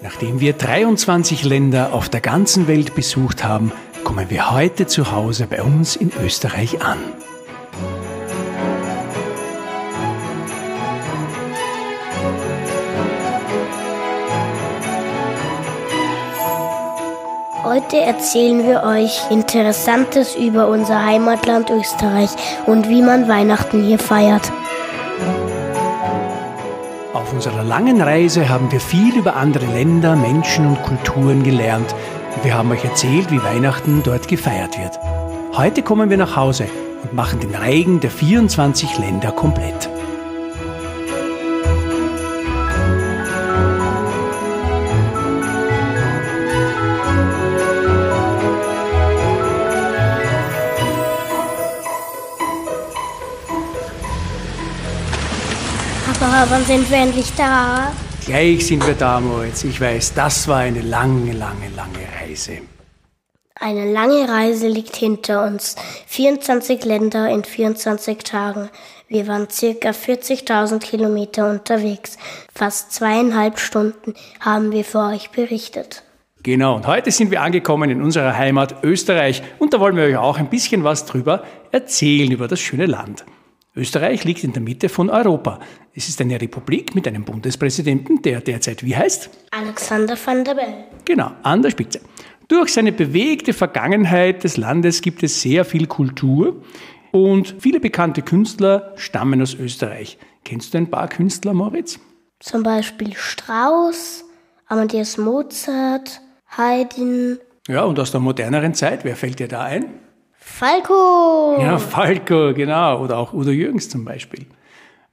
Nachdem wir 23 Länder auf der ganzen Welt besucht haben, kommen wir heute zu Hause bei uns in Österreich an. Heute erzählen wir euch Interessantes über unser Heimatland Österreich und wie man Weihnachten hier feiert. Auf unserer langen Reise haben wir viel über andere Länder, Menschen und Kulturen gelernt. Und wir haben euch erzählt, wie Weihnachten dort gefeiert wird. Heute kommen wir nach Hause und machen den Reigen der 24 Länder komplett. Papa, wann sind wir endlich da? Gleich sind wir da, Moritz. Ich weiß, das war eine lange, lange, lange Reise. Eine lange Reise liegt hinter uns. 24 Länder in 24 Tagen. Wir waren circa 40.000 Kilometer unterwegs. Fast zweieinhalb Stunden haben wir für euch berichtet. Genau, und heute sind wir angekommen in unserer Heimat Österreich und da wollen wir euch auch ein bisschen was drüber erzählen, über das schöne Land. Österreich liegt in der Mitte von Europa. Es ist eine Republik mit einem Bundespräsidenten, der derzeit wie heißt? Alexander van der Bellen. Genau, an der Spitze. Durch seine bewegte Vergangenheit des Landes gibt es sehr viel Kultur und viele bekannte Künstler stammen aus Österreich. Kennst du ein paar Künstler, Moritz? Zum Beispiel Strauss, Amadeus Mozart, Haydn. Ja, und aus der moderneren Zeit, wer fällt dir da ein? Falco! Ja, Falco, genau. Oder auch Udo Jürgens zum Beispiel.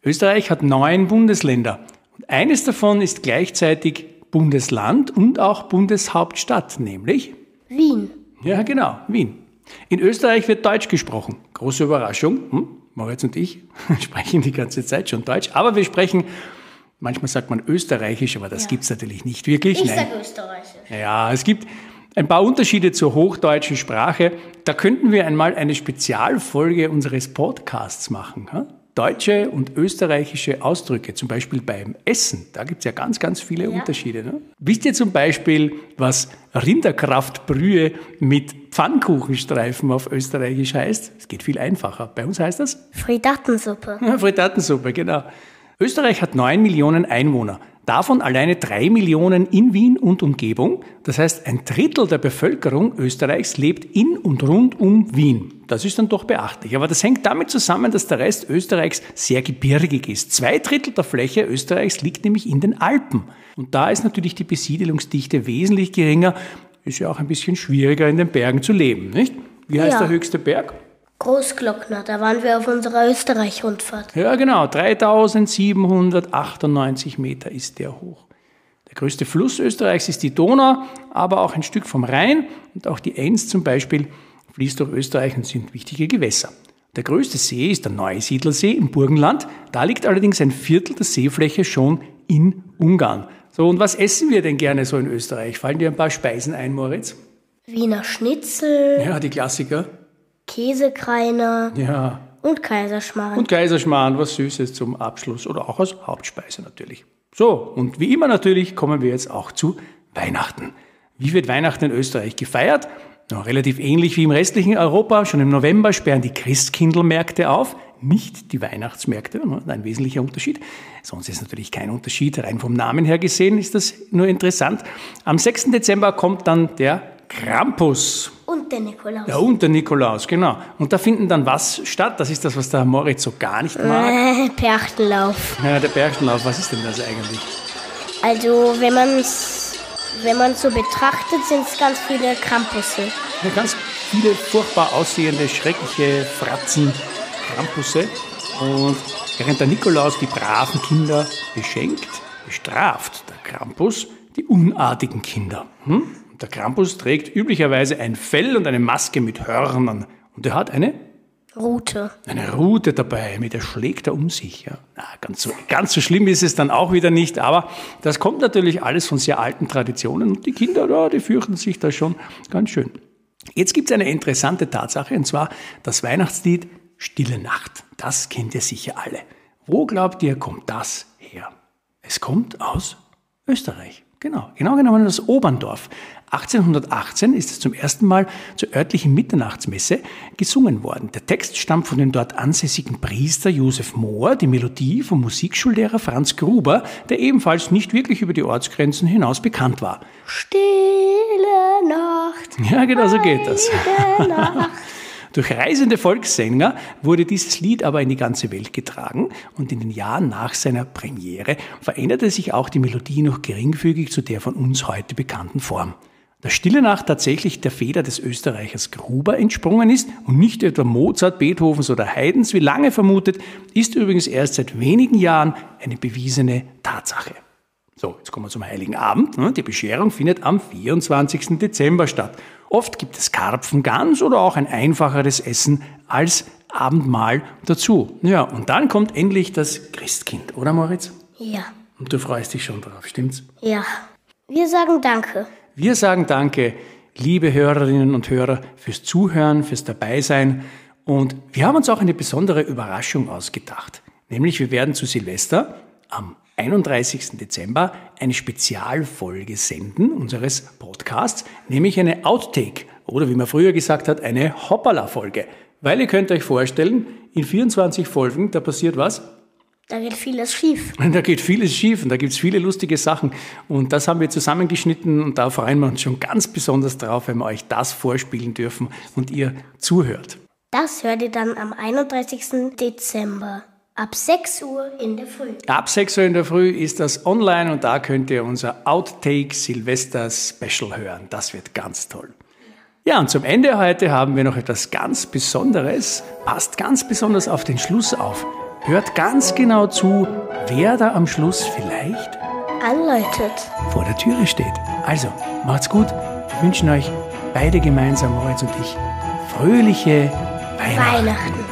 Österreich hat neun Bundesländer. Und eines davon ist gleichzeitig Bundesland und auch Bundeshauptstadt, nämlich Wien. Ja, genau, Wien. In Österreich wird Deutsch gesprochen. Große Überraschung. Hm? Moritz und ich sprechen die ganze Zeit schon Deutsch, aber wir sprechen, manchmal sagt man Österreichisch, aber das ja. gibt es natürlich nicht wirklich. Ich sage Österreichisch. Ja, es gibt ein paar Unterschiede zur hochdeutschen Sprache. Da könnten wir einmal eine Spezialfolge unseres Podcasts machen. Deutsche und österreichische Ausdrücke, zum Beispiel beim Essen, da gibt es ja ganz, ganz viele ja. Unterschiede. Ne? Wisst ihr zum Beispiel, was Rinderkraftbrühe mit Pfannkuchenstreifen auf Österreichisch heißt? Es geht viel einfacher. Bei uns heißt das? Frittatensuppe. Frittatensuppe, genau. Österreich hat 9 Millionen Einwohner. Davon alleine drei Millionen in Wien und Umgebung. Das heißt, ein Drittel der Bevölkerung Österreichs lebt in und rund um Wien. Das ist dann doch beachtlich. Aber das hängt damit zusammen, dass der Rest Österreichs sehr gebirgig ist. Zwei Drittel der Fläche Österreichs liegt nämlich in den Alpen. Und da ist natürlich die Besiedelungsdichte wesentlich geringer. Ist ja auch ein bisschen schwieriger in den Bergen zu leben, nicht? Wie heißt ja. der höchste Berg? Großglockner, da waren wir auf unserer Österreich-Rundfahrt. Ja, genau, 3798 Meter ist der hoch. Der größte Fluss Österreichs ist die Donau, aber auch ein Stück vom Rhein und auch die Enns zum Beispiel fließt durch Österreich und sind wichtige Gewässer. Der größte See ist der Neusiedlersee im Burgenland. Da liegt allerdings ein Viertel der Seefläche schon in Ungarn. So, und was essen wir denn gerne so in Österreich? Fallen dir ein paar Speisen ein, Moritz? Wiener Schnitzel. Ja, die Klassiker. Käsekreiner. Ja. Und Kaiserschmarrn. Und Kaiserschmarrn, was Süßes zum Abschluss oder auch als Hauptspeise natürlich. So, und wie immer natürlich kommen wir jetzt auch zu Weihnachten. Wie wird Weihnachten in Österreich gefeiert? Ja, relativ ähnlich wie im restlichen Europa. Schon im November sperren die Christkindlmärkte auf, nicht die Weihnachtsmärkte. Ein wesentlicher Unterschied. Sonst ist natürlich kein Unterschied. Rein vom Namen her gesehen ist das nur interessant. Am 6. Dezember kommt dann der Krampus. Und der Nikolaus. Ja, und der Nikolaus, genau. Und da finden dann was statt? Das ist das, was der Moritz so gar nicht mag. Äh, Perchtenlauf. Ja, der Perchtenlauf, was ist denn das eigentlich? Also, wenn man es wenn man so betrachtet, sind es ganz viele Krampusse. Ja, ganz viele furchtbar aussehende, schreckliche Fratzen, Krampusse. Und während der Nikolaus die braven Kinder beschenkt, bestraft der Krampus die unartigen Kinder. Hm? Der Krampus trägt üblicherweise ein Fell und eine Maske mit Hörnern. Und er hat eine Rute. Eine Rute dabei, mit der schlägt er um sich. Ja. Na, ganz, so, ganz so schlimm ist es dann auch wieder nicht, aber das kommt natürlich alles von sehr alten Traditionen und die Kinder, ja, die fürchten sich da schon ganz schön. Jetzt gibt es eine interessante Tatsache und zwar das Weihnachtslied Stille Nacht. Das kennt ihr sicher alle. Wo glaubt ihr, kommt das her? Es kommt aus Österreich. Genau, genau genommen das Oberndorf. 1818 ist es zum ersten Mal zur örtlichen Mitternachtsmesse gesungen worden. Der Text stammt von dem dort ansässigen Priester Josef Mohr, die Melodie vom Musikschullehrer Franz Gruber, der ebenfalls nicht wirklich über die Ortsgrenzen hinaus bekannt war. Stille Nacht. Ja, genau so geht das. Durch reisende Volkssänger wurde dieses Lied aber in die ganze Welt getragen und in den Jahren nach seiner Premiere veränderte sich auch die Melodie noch geringfügig zu der von uns heute bekannten Form. Da Stille Nacht tatsächlich der Feder des Österreichers Gruber entsprungen ist und nicht etwa Mozart, Beethovens oder Haydns wie lange vermutet, ist übrigens erst seit wenigen Jahren eine bewiesene Tatsache. So, jetzt kommen wir zum Heiligen Abend. Die Bescherung findet am 24. Dezember statt. Oft gibt es Karpfen ganz oder auch ein einfacheres Essen als Abendmahl dazu. Ja, und dann kommt endlich das Christkind, oder Moritz? Ja, Und du freust dich schon drauf, stimmt's? ja. Wir sagen Danke. Wir sagen Danke, liebe Hörerinnen und Hörer, fürs Zuhören, fürs Dabeisein. Und wir haben uns auch eine besondere Überraschung ausgedacht. Nämlich wir werden zu Silvester am 31. Dezember eine Spezialfolge senden unseres Podcasts, nämlich eine Outtake oder wie man früher gesagt hat, eine Hoppala-Folge. Weil ihr könnt euch vorstellen, in 24 Folgen, da passiert was? Da geht vieles schief. Da geht vieles schief und da gibt's viele lustige Sachen. Und das haben wir zusammengeschnitten und da freuen wir uns schon ganz besonders drauf, wenn wir euch das vorspielen dürfen und ihr zuhört. Das hört ihr dann am 31. Dezember ab 6 Uhr in der Früh. Ab 6 Uhr in der Früh ist das online und da könnt ihr unser Outtake Silvester Special hören. Das wird ganz toll. Ja, und zum Ende heute haben wir noch etwas ganz Besonderes. Passt ganz besonders auf den Schluss auf. Hört ganz genau zu, wer da am Schluss vielleicht Anläutet. vor der Türe steht. Also, macht's gut. Wir wünschen euch beide gemeinsam, Moritz und ich, fröhliche Weihnachten. Weihnachten.